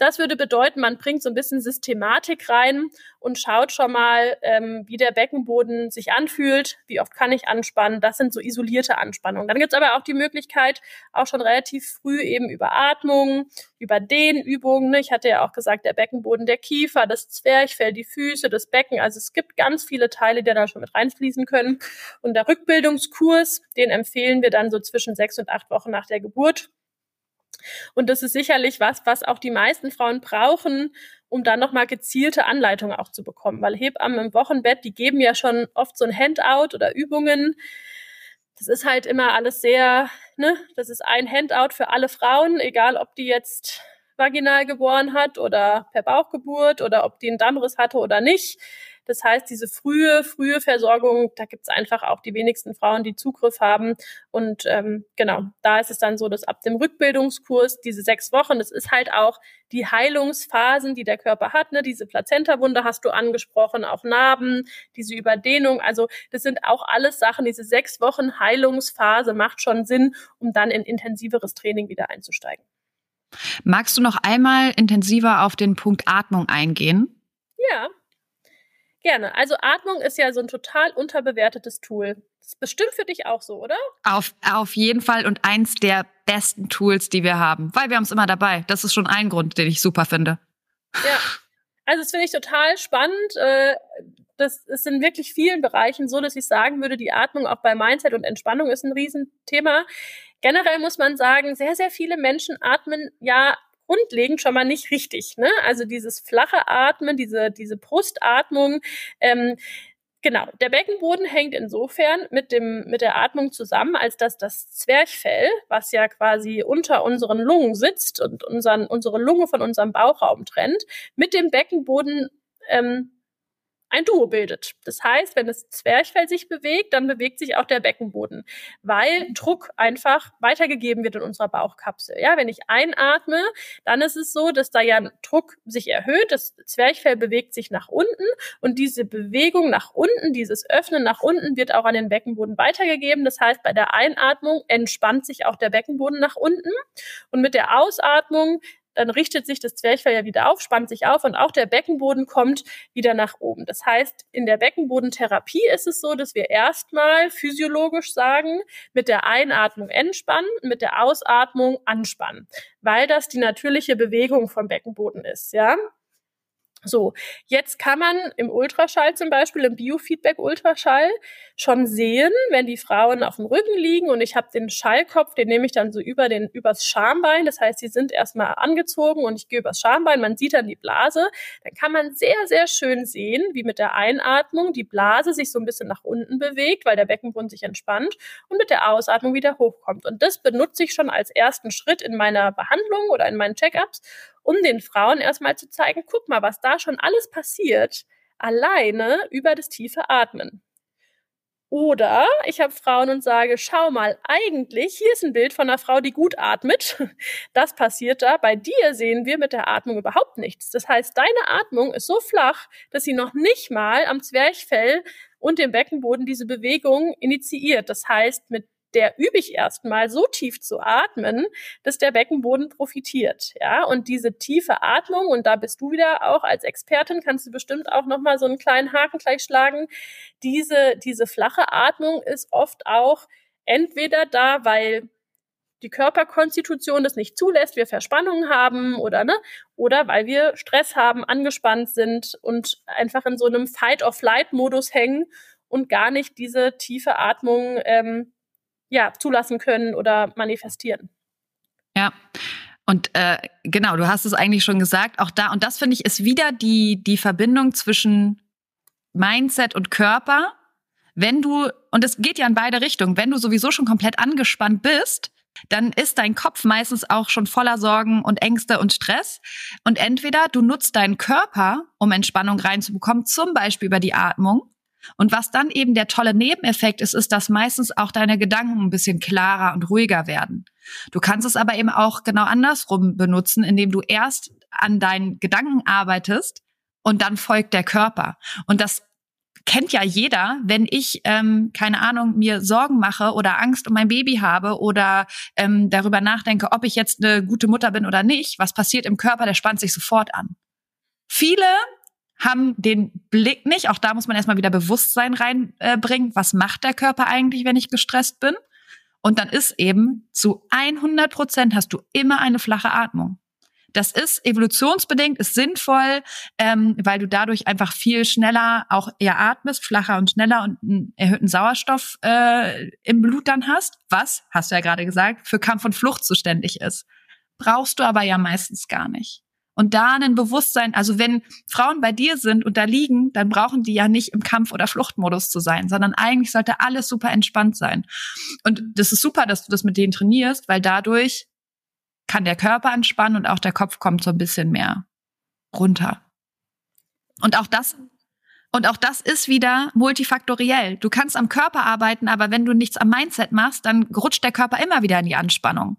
das würde bedeuten, man bringt so ein bisschen Systematik rein und schaut schon mal, ähm, wie der Beckenboden sich anfühlt, wie oft kann ich anspannen. Das sind so isolierte Anspannungen. Dann gibt es aber auch die Möglichkeit, auch schon relativ früh eben über Atmung, über Dehnübungen. Ne? Ich hatte ja auch gesagt, der Beckenboden, der Kiefer, das Zwerchfell, die Füße, das Becken. Also es gibt ganz viele Teile, die da schon mit reinfließen können. Und der Rückbildungskurs, den empfehlen wir dann so zwischen sechs und acht Wochen nach der Geburt. Und das ist sicherlich was, was auch die meisten Frauen brauchen, um dann nochmal gezielte Anleitungen auch zu bekommen. Weil Hebammen im Wochenbett, die geben ja schon oft so ein Handout oder Übungen. Das ist halt immer alles sehr, ne, das ist ein Handout für alle Frauen, egal ob die jetzt vaginal geboren hat oder per Bauchgeburt oder ob die einen Dammriss hatte oder nicht. Das heißt, diese frühe, frühe Versorgung, da gibt es einfach auch die wenigsten Frauen, die Zugriff haben. Und ähm, genau, da ist es dann so, dass ab dem Rückbildungskurs diese sechs Wochen, das ist halt auch die Heilungsphasen, die der Körper hat. Ne? Diese Plazentawunde hast du angesprochen, auch Narben, diese Überdehnung. Also das sind auch alles Sachen. Diese sechs Wochen Heilungsphase macht schon Sinn, um dann in intensiveres Training wieder einzusteigen. Magst du noch einmal intensiver auf den Punkt Atmung eingehen? Ja, Gerne. Also Atmung ist ja so ein total unterbewertetes Tool. Das ist bestimmt für dich auch so, oder? Auf, auf jeden Fall und eins der besten Tools, die wir haben, weil wir haben es immer dabei. Das ist schon ein Grund, den ich super finde. Ja, also das finde ich total spannend. Äh, das ist in wirklich vielen Bereichen so, dass ich sagen würde, die Atmung auch bei Mindset und Entspannung ist ein Riesenthema. Generell muss man sagen, sehr, sehr viele Menschen atmen ja grundlegend schon mal nicht richtig. Ne? Also dieses flache Atmen, diese, diese Brustatmung, ähm, Genau, der Beckenboden hängt insofern mit dem mit der Atmung zusammen, als dass das Zwerchfell, was ja quasi unter unseren Lungen sitzt und unseren, unsere Lunge von unserem Bauchraum trennt, mit dem Beckenboden ähm, ein Duo bildet. Das heißt, wenn das Zwerchfell sich bewegt, dann bewegt sich auch der Beckenboden, weil Druck einfach weitergegeben wird in unserer Bauchkapsel. Ja, wenn ich einatme, dann ist es so, dass da ja Druck sich erhöht, das Zwerchfell bewegt sich nach unten und diese Bewegung nach unten, dieses Öffnen nach unten wird auch an den Beckenboden weitergegeben. Das heißt, bei der Einatmung entspannt sich auch der Beckenboden nach unten und mit der Ausatmung dann richtet sich das Zwerchfell ja wieder auf, spannt sich auf und auch der Beckenboden kommt wieder nach oben. Das heißt, in der Beckenbodentherapie ist es so, dass wir erstmal physiologisch sagen, mit der Einatmung entspannen, mit der Ausatmung anspannen, weil das die natürliche Bewegung vom Beckenboden ist, ja. So, jetzt kann man im Ultraschall zum Beispiel, im Biofeedback-Ultraschall schon sehen, wenn die Frauen auf dem Rücken liegen und ich habe den Schallkopf, den nehme ich dann so über den übers Schambein. Das heißt, sie sind erstmal angezogen und ich gehe übers Schambein. Man sieht dann die Blase. Dann kann man sehr, sehr schön sehen, wie mit der Einatmung die Blase sich so ein bisschen nach unten bewegt, weil der Beckenboden sich entspannt und mit der Ausatmung wieder hochkommt. Und das benutze ich schon als ersten Schritt in meiner Behandlung oder in meinen Checkups, um den Frauen erstmal zu zeigen, guck mal, was da schon alles passiert, alleine über das tiefe Atmen. Oder ich habe Frauen und sage, schau mal, eigentlich, hier ist ein Bild von einer Frau, die gut atmet. Das passiert da. Bei dir sehen wir mit der Atmung überhaupt nichts. Das heißt, deine Atmung ist so flach, dass sie noch nicht mal am Zwerchfell und dem Beckenboden diese Bewegung initiiert. Das heißt, mit der übe ich erstmal so tief zu atmen, dass der Beckenboden profitiert. Ja, und diese tiefe Atmung, und da bist du wieder auch als Expertin, kannst du bestimmt auch nochmal so einen kleinen Haken gleich schlagen. Diese, diese flache Atmung ist oft auch entweder da, weil die Körperkonstitution das nicht zulässt, wir Verspannungen haben oder ne, oder weil wir Stress haben, angespannt sind und einfach in so einem Fight-of-Flight-Modus hängen und gar nicht diese tiefe Atmung ähm, ja, zulassen können oder manifestieren. Ja. Und äh, genau, du hast es eigentlich schon gesagt, auch da, und das finde ich, ist wieder die, die Verbindung zwischen Mindset und Körper. Wenn du, und es geht ja in beide Richtungen, wenn du sowieso schon komplett angespannt bist, dann ist dein Kopf meistens auch schon voller Sorgen und Ängste und Stress. Und entweder du nutzt deinen Körper, um Entspannung reinzubekommen, zum Beispiel über die Atmung, und was dann eben der tolle Nebeneffekt ist, ist, dass meistens auch deine Gedanken ein bisschen klarer und ruhiger werden. Du kannst es aber eben auch genau andersrum benutzen, indem du erst an deinen Gedanken arbeitest und dann folgt der Körper. Und das kennt ja jeder, wenn ich, ähm, keine Ahnung, mir Sorgen mache oder Angst um mein Baby habe oder ähm, darüber nachdenke, ob ich jetzt eine gute Mutter bin oder nicht, was passiert im Körper, der spannt sich sofort an. Viele haben den Blick nicht. Auch da muss man erstmal wieder Bewusstsein reinbringen. Äh, was macht der Körper eigentlich, wenn ich gestresst bin? Und dann ist eben zu 100 Prozent hast du immer eine flache Atmung. Das ist evolutionsbedingt, ist sinnvoll, ähm, weil du dadurch einfach viel schneller auch eher atmest, flacher und schneller und einen erhöhten Sauerstoff äh, im Blut dann hast, was, hast du ja gerade gesagt, für Kampf und Flucht zuständig ist. Brauchst du aber ja meistens gar nicht. Und da ein Bewusstsein, also wenn Frauen bei dir sind und da liegen, dann brauchen die ja nicht im Kampf- oder Fluchtmodus zu sein, sondern eigentlich sollte alles super entspannt sein. Und das ist super, dass du das mit denen trainierst, weil dadurch kann der Körper entspannen und auch der Kopf kommt so ein bisschen mehr runter. Und auch das und auch das ist wieder multifaktoriell. Du kannst am Körper arbeiten, aber wenn du nichts am Mindset machst, dann rutscht der Körper immer wieder in die Anspannung.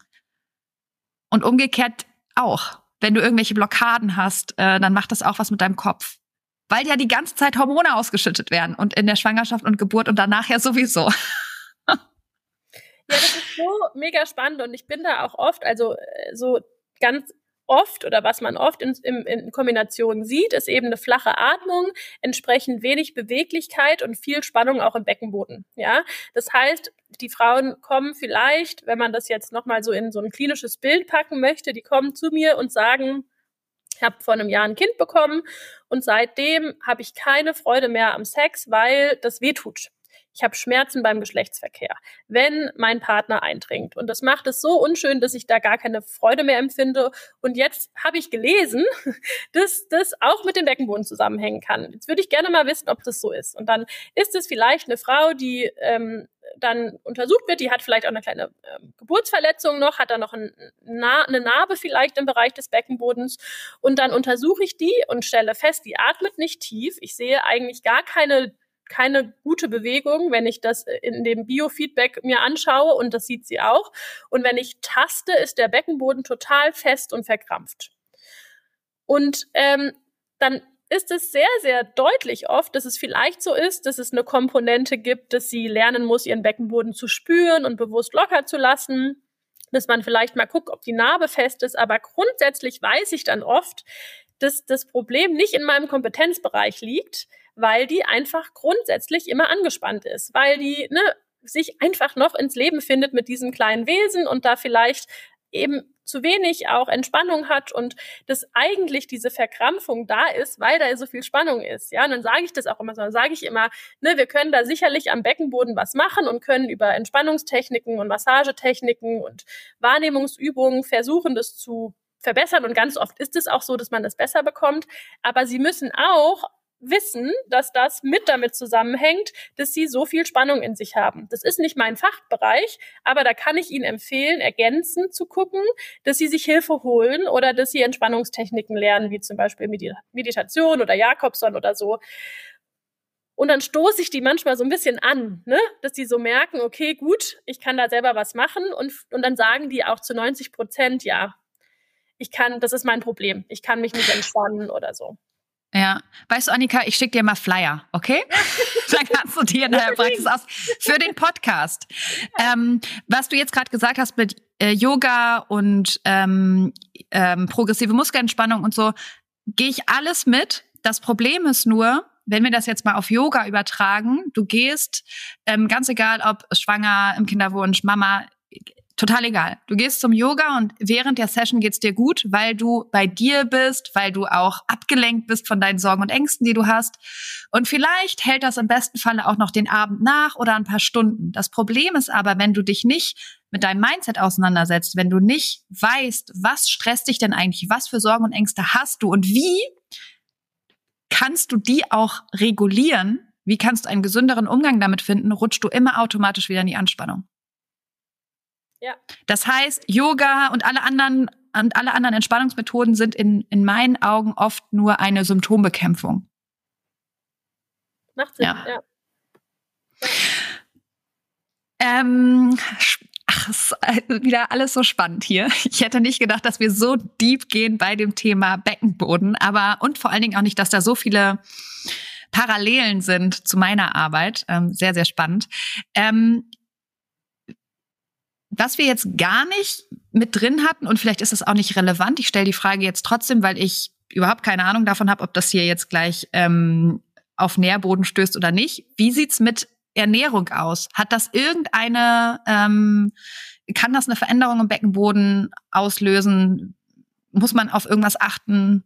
Und umgekehrt auch. Wenn du irgendwelche Blockaden hast, äh, dann macht das auch was mit deinem Kopf. Weil ja die ganze Zeit Hormone ausgeschüttet werden und in der Schwangerschaft und Geburt und danach ja sowieso. Ja, das ist so mega spannend und ich bin da auch oft, also äh, so ganz oft oder was man oft in, in, in Kombination sieht, ist eben eine flache Atmung, entsprechend wenig Beweglichkeit und viel Spannung auch im Beckenboden. Ja, das heißt, die Frauen kommen vielleicht, wenn man das jetzt nochmal so in so ein klinisches Bild packen möchte, die kommen zu mir und sagen, ich habe vor einem Jahr ein Kind bekommen und seitdem habe ich keine Freude mehr am Sex, weil das weh tut ich habe Schmerzen beim Geschlechtsverkehr, wenn mein Partner eindringt. Und das macht es so unschön, dass ich da gar keine Freude mehr empfinde. Und jetzt habe ich gelesen, dass das auch mit dem Beckenboden zusammenhängen kann. Jetzt würde ich gerne mal wissen, ob das so ist. Und dann ist es vielleicht eine Frau, die ähm, dann untersucht wird, die hat vielleicht auch eine kleine äh, Geburtsverletzung noch, hat dann noch ein, Na eine Narbe vielleicht im Bereich des Beckenbodens und dann untersuche ich die und stelle fest, die atmet nicht tief. Ich sehe eigentlich gar keine keine gute Bewegung, wenn ich das in dem Biofeedback mir anschaue und das sieht sie auch. Und wenn ich taste, ist der Beckenboden total fest und verkrampft. Und ähm, dann ist es sehr, sehr deutlich oft, dass es vielleicht so ist, dass es eine Komponente gibt, dass sie lernen muss, ihren Beckenboden zu spüren und bewusst locker zu lassen, dass man vielleicht mal guckt, ob die Narbe fest ist. Aber grundsätzlich weiß ich dann oft, dass das Problem nicht in meinem Kompetenzbereich liegt, weil die einfach grundsätzlich immer angespannt ist, weil die ne, sich einfach noch ins Leben findet mit diesem kleinen Wesen und da vielleicht eben zu wenig auch Entspannung hat und dass eigentlich diese Verkrampfung da ist, weil da so viel Spannung ist. Ja, und dann sage ich das auch immer so, dann sage ich immer, ne, wir können da sicherlich am Beckenboden was machen und können über Entspannungstechniken und Massagetechniken und Wahrnehmungsübungen versuchen, das zu verbessern und ganz oft ist es auch so, dass man das besser bekommt, aber sie müssen auch wissen, dass das mit damit zusammenhängt, dass sie so viel Spannung in sich haben. Das ist nicht mein Fachbereich, aber da kann ich Ihnen empfehlen, ergänzend zu gucken, dass Sie sich Hilfe holen oder dass Sie Entspannungstechniken lernen, wie zum Beispiel Meditation oder Jakobson oder so. Und dann stoße ich die manchmal so ein bisschen an, ne? dass die so merken, okay, gut, ich kann da selber was machen und, und dann sagen die auch zu 90 Prozent, ja, ich kann, das ist mein Problem, ich kann mich nicht entspannen oder so. Ja, weißt du, Annika, ich schicke dir mal Flyer, okay? Dann kannst du dir in der Praxis aus für den Podcast. Ähm, was du jetzt gerade gesagt hast mit äh, Yoga und ähm, ähm, progressive Muskelentspannung und so, gehe ich alles mit. Das Problem ist nur, wenn wir das jetzt mal auf Yoga übertragen, du gehst, ähm, ganz egal ob schwanger, im Kinderwunsch, Mama, total egal. Du gehst zum Yoga und während der Session geht's dir gut, weil du bei dir bist, weil du auch abgelenkt bist von deinen Sorgen und Ängsten, die du hast. Und vielleicht hält das im besten Falle auch noch den Abend nach oder ein paar Stunden. Das Problem ist aber, wenn du dich nicht mit deinem Mindset auseinandersetzt, wenn du nicht weißt, was stresst dich denn eigentlich, was für Sorgen und Ängste hast du und wie kannst du die auch regulieren, wie kannst du einen gesünderen Umgang damit finden, rutscht du immer automatisch wieder in die Anspannung. Ja. Das heißt, Yoga und alle anderen und alle anderen Entspannungsmethoden sind in, in meinen Augen oft nur eine Symptombekämpfung. Macht Sinn, ja. ja. Ähm, ach, ist wieder alles so spannend hier. Ich hätte nicht gedacht, dass wir so deep gehen bei dem Thema Beckenboden, aber und vor allen Dingen auch nicht, dass da so viele Parallelen sind zu meiner Arbeit. Ähm, sehr, sehr spannend. Ähm, was wir jetzt gar nicht mit drin hatten, und vielleicht ist es auch nicht relevant, ich stelle die Frage jetzt trotzdem, weil ich überhaupt keine Ahnung davon habe, ob das hier jetzt gleich ähm, auf Nährboden stößt oder nicht. Wie sieht's mit Ernährung aus? Hat das irgendeine, ähm, kann das eine Veränderung im Beckenboden auslösen? Muss man auf irgendwas achten?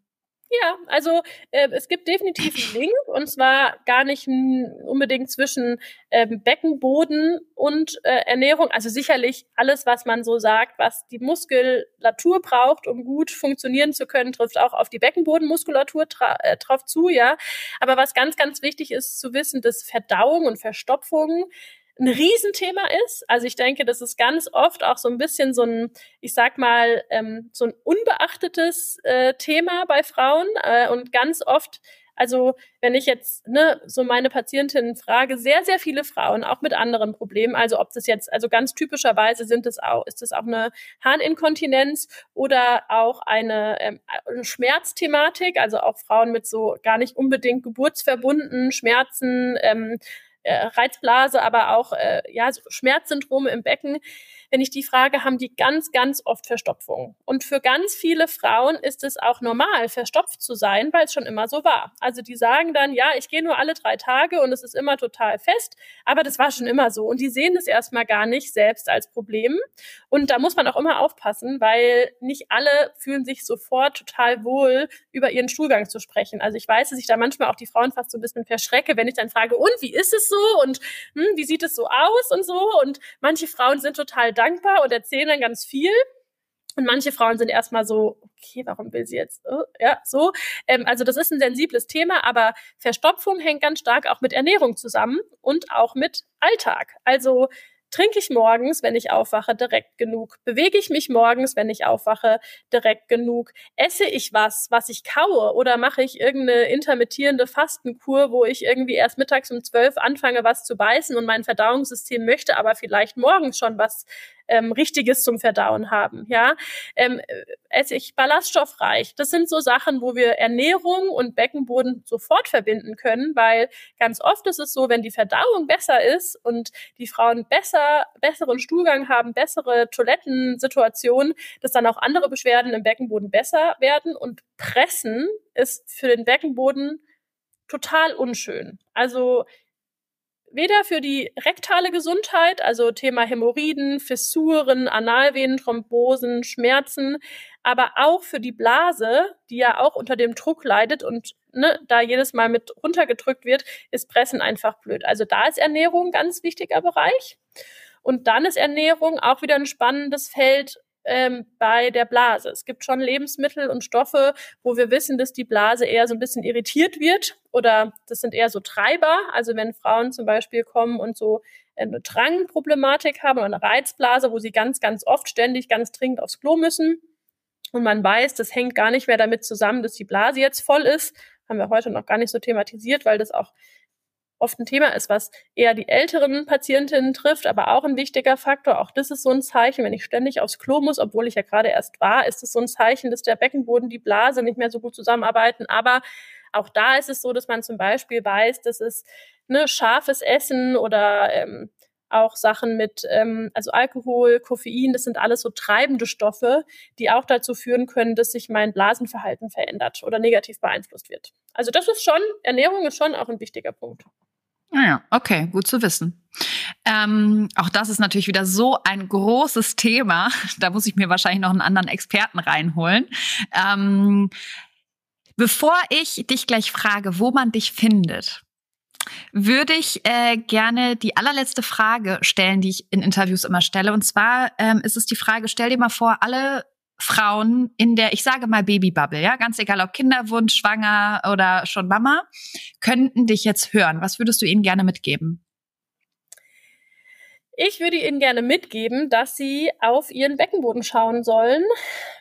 Ja, also äh, es gibt definitiv einen Link und zwar gar nicht unbedingt zwischen ähm, Beckenboden und äh, Ernährung. Also sicherlich alles, was man so sagt, was die Muskulatur braucht, um gut funktionieren zu können, trifft auch auf die Beckenbodenmuskulatur äh, drauf zu, ja. Aber was ganz, ganz wichtig ist zu wissen, dass Verdauung und Verstopfung ein Riesenthema ist. Also ich denke, das ist ganz oft auch so ein bisschen so ein, ich sag mal, ähm, so ein unbeachtetes äh, Thema bei Frauen äh, und ganz oft also wenn ich jetzt ne, so meine Patientinnen frage, sehr, sehr viele Frauen, auch mit anderen Problemen, also ob das jetzt, also ganz typischerweise sind es auch, ist es auch eine Harninkontinenz oder auch eine, ähm, eine Schmerzthematik, also auch Frauen mit so gar nicht unbedingt geburtsverbundenen Schmerzen, ähm, äh, Reizblase, aber auch äh, ja, so Schmerzsyndrome im Becken wenn ich die frage, haben die ganz, ganz oft Verstopfung. Und für ganz viele Frauen ist es auch normal, verstopft zu sein, weil es schon immer so war. Also die sagen dann, ja, ich gehe nur alle drei Tage und es ist immer total fest, aber das war schon immer so. Und die sehen es erstmal gar nicht selbst als Problem. Und da muss man auch immer aufpassen, weil nicht alle fühlen sich sofort total wohl, über ihren Stuhlgang zu sprechen. Also ich weiß, dass ich da manchmal auch die Frauen fast so ein bisschen verschrecke, wenn ich dann frage, und wie ist es so? Und hm, wie sieht es so aus und so? Und manche Frauen sind total dankbar und erzählen dann ganz viel. Und manche Frauen sind erstmal so, okay, warum will sie jetzt? Oh, ja, so. Ähm, also das ist ein sensibles Thema, aber Verstopfung hängt ganz stark auch mit Ernährung zusammen und auch mit Alltag. Also Trinke ich morgens, wenn ich aufwache, direkt genug? Bewege ich mich morgens, wenn ich aufwache, direkt genug? Esse ich was, was ich kaue? Oder mache ich irgendeine intermittierende Fastenkur, wo ich irgendwie erst mittags um zwölf anfange, was zu beißen und mein Verdauungssystem möchte aber vielleicht morgens schon was ähm, Richtiges zum Verdauen haben. Ja, ähm, esse ich ballaststoffreich. Das sind so Sachen, wo wir Ernährung und Beckenboden sofort verbinden können, weil ganz oft ist es so, wenn die Verdauung besser ist und die Frauen besser besseren Stuhlgang haben, bessere Toilettensituationen, dass dann auch andere Beschwerden im Beckenboden besser werden und Pressen ist für den Beckenboden total unschön. Also weder für die rektale Gesundheit, also Thema Hämorrhoiden, Fissuren, Analvenenthrombosen, Schmerzen, aber auch für die Blase, die ja auch unter dem Druck leidet und ne, da jedes Mal mit runtergedrückt wird, ist Pressen einfach blöd. Also da ist Ernährung ein ganz wichtiger Bereich. Und dann ist Ernährung auch wieder ein spannendes Feld, ähm, bei der Blase. Es gibt schon Lebensmittel und Stoffe, wo wir wissen, dass die Blase eher so ein bisschen irritiert wird oder das sind eher so Treiber. Also wenn Frauen zum Beispiel kommen und so eine Drangproblematik haben oder eine Reizblase, wo sie ganz, ganz oft ständig ganz dringend aufs Klo müssen und man weiß, das hängt gar nicht mehr damit zusammen, dass die Blase jetzt voll ist, haben wir heute noch gar nicht so thematisiert, weil das auch oft ein Thema ist, was eher die älteren Patientinnen trifft, aber auch ein wichtiger Faktor. Auch das ist so ein Zeichen, wenn ich ständig aufs Klo muss, obwohl ich ja gerade erst war, ist es so ein Zeichen, dass der Beckenboden, die Blase nicht mehr so gut zusammenarbeiten. Aber auch da ist es so, dass man zum Beispiel weiß, dass es ne, scharfes Essen oder ähm, auch Sachen mit, ähm, also Alkohol, Koffein, das sind alles so treibende Stoffe, die auch dazu führen können, dass sich mein Blasenverhalten verändert oder negativ beeinflusst wird. Also das ist schon, Ernährung ist schon auch ein wichtiger Punkt. Naja, ah okay, gut zu wissen. Ähm, auch das ist natürlich wieder so ein großes Thema. Da muss ich mir wahrscheinlich noch einen anderen Experten reinholen. Ähm, bevor ich dich gleich frage, wo man dich findet, würde ich äh, gerne die allerletzte Frage stellen, die ich in Interviews immer stelle. Und zwar ähm, ist es die Frage, stell dir mal vor, alle Frauen in der, ich sage mal Babybubble, ja, ganz egal ob Kinderwunsch, schwanger oder schon Mama, könnten dich jetzt hören. Was würdest du ihnen gerne mitgeben? Ich würde Ihnen gerne mitgeben, dass Sie auf Ihren Beckenboden schauen sollen,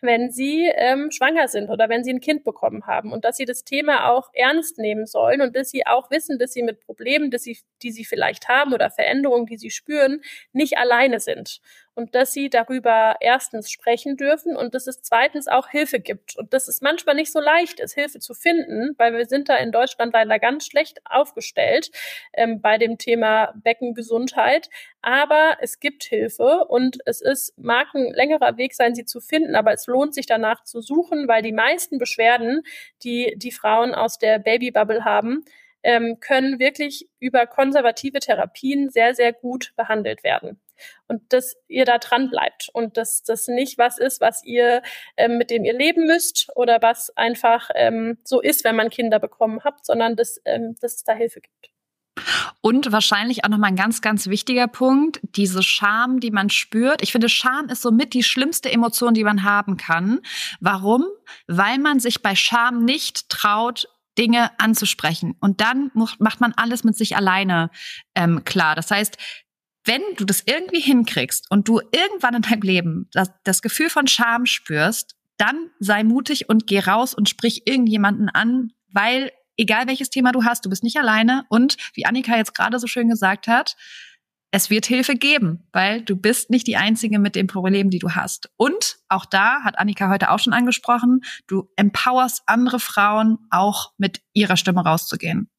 wenn Sie ähm, schwanger sind oder wenn Sie ein Kind bekommen haben und dass Sie das Thema auch ernst nehmen sollen und dass Sie auch wissen, dass Sie mit Problemen, dass Sie, die Sie vielleicht haben oder Veränderungen, die Sie spüren, nicht alleine sind und dass sie darüber erstens sprechen dürfen und dass es zweitens auch Hilfe gibt und dass es manchmal nicht so leicht ist, Hilfe zu finden, weil wir sind da in Deutschland leider ganz schlecht aufgestellt ähm, bei dem Thema Beckengesundheit. Aber es gibt Hilfe und es ist, mag ein längerer Weg sein, sie zu finden, aber es lohnt sich danach zu suchen, weil die meisten Beschwerden, die die Frauen aus der Babybubble haben, ähm, können wirklich über konservative Therapien sehr, sehr gut behandelt werden. Und dass ihr da dran bleibt und dass das nicht was ist, was ihr ähm, mit dem ihr leben müsst oder was einfach ähm, so ist, wenn man Kinder bekommen habt, sondern dass, ähm, dass es da Hilfe gibt. Und wahrscheinlich auch nochmal ein ganz, ganz wichtiger Punkt, diese Scham, die man spürt. Ich finde, Scham ist somit die schlimmste Emotion, die man haben kann. Warum? Weil man sich bei Scham nicht traut, Dinge anzusprechen. Und dann macht man alles mit sich alleine ähm, klar. Das heißt, wenn du das irgendwie hinkriegst und du irgendwann in deinem Leben das, das Gefühl von Scham spürst, dann sei mutig und geh raus und sprich irgendjemanden an, weil egal welches Thema du hast, du bist nicht alleine. Und wie Annika jetzt gerade so schön gesagt hat, es wird Hilfe geben, weil du bist nicht die Einzige mit dem Problem, die du hast. Und auch da hat Annika heute auch schon angesprochen, du empowerst andere Frauen auch mit ihrer Stimme rauszugehen.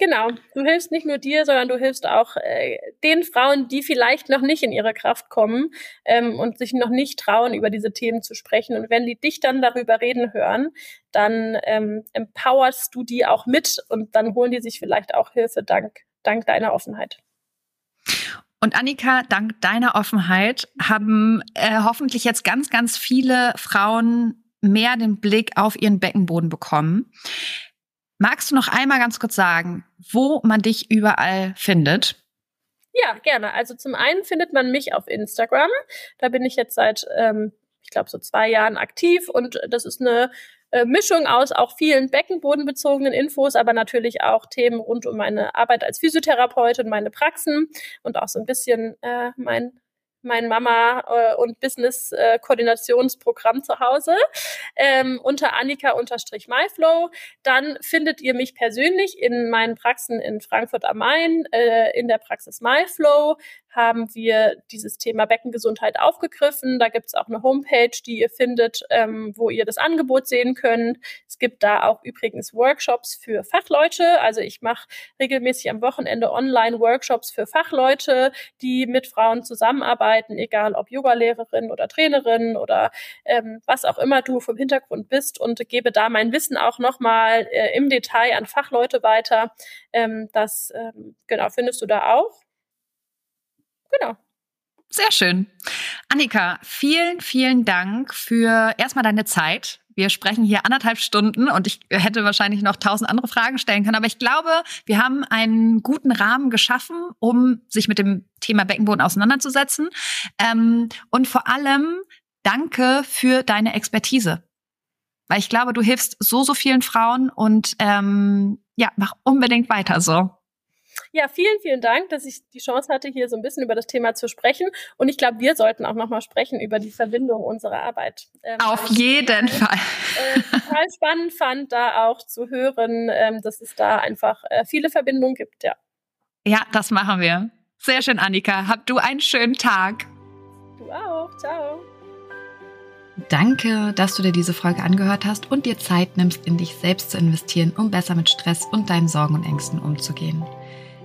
Genau, du hilfst nicht nur dir, sondern du hilfst auch äh, den Frauen, die vielleicht noch nicht in ihre Kraft kommen ähm, und sich noch nicht trauen, über diese Themen zu sprechen. Und wenn die dich dann darüber reden hören, dann ähm, empowerst du die auch mit und dann holen die sich vielleicht auch Hilfe dank, dank deiner Offenheit. Und Annika, dank deiner Offenheit haben äh, hoffentlich jetzt ganz, ganz viele Frauen mehr den Blick auf ihren Beckenboden bekommen. Magst du noch einmal ganz kurz sagen, wo man dich überall findet? Ja, gerne. Also zum einen findet man mich auf Instagram. Da bin ich jetzt seit, ähm, ich glaube, so zwei Jahren aktiv und das ist eine äh, Mischung aus auch vielen beckenbodenbezogenen Infos, aber natürlich auch Themen rund um meine Arbeit als Physiotherapeutin, meine Praxen und auch so ein bisschen äh, mein mein Mama- äh, und Business-Koordinationsprogramm äh, zu Hause ähm, unter Annika-MyFlow. Dann findet ihr mich persönlich in meinen Praxen in Frankfurt am Main, äh, in der Praxis MyFlow, haben wir dieses Thema Beckengesundheit aufgegriffen. Da gibt es auch eine Homepage, die ihr findet, ähm, wo ihr das Angebot sehen könnt. Es gibt da auch übrigens Workshops für Fachleute. Also ich mache regelmäßig am Wochenende Online-Workshops für Fachleute, die mit Frauen zusammenarbeiten, egal ob Yogalehrerin oder Trainerin oder ähm, was auch immer du vom Hintergrund bist und gebe da mein Wissen auch nochmal äh, im Detail an Fachleute weiter. Ähm, das ähm, genau findest du da auch. Genau. Sehr schön. Annika, vielen, vielen Dank für erstmal deine Zeit. Wir sprechen hier anderthalb Stunden und ich hätte wahrscheinlich noch tausend andere Fragen stellen können. Aber ich glaube, wir haben einen guten Rahmen geschaffen, um sich mit dem Thema Beckenboden auseinanderzusetzen. Ähm, und vor allem danke für deine Expertise. Weil ich glaube, du hilfst so, so vielen Frauen und ähm, ja, mach unbedingt weiter so. Ja, vielen, vielen Dank, dass ich die Chance hatte, hier so ein bisschen über das Thema zu sprechen. Und ich glaube, wir sollten auch nochmal sprechen über die Verbindung unserer Arbeit. Ähm, Auf jeden ich, Fall. Äh, total spannend fand, da auch zu hören, ähm, dass es da einfach äh, viele Verbindungen gibt, ja. Ja, das machen wir. Sehr schön, Annika. Hab du einen schönen Tag. Du auch. Ciao. Danke, dass du dir diese Folge angehört hast und dir Zeit nimmst, in dich selbst zu investieren, um besser mit Stress und deinen Sorgen und Ängsten umzugehen.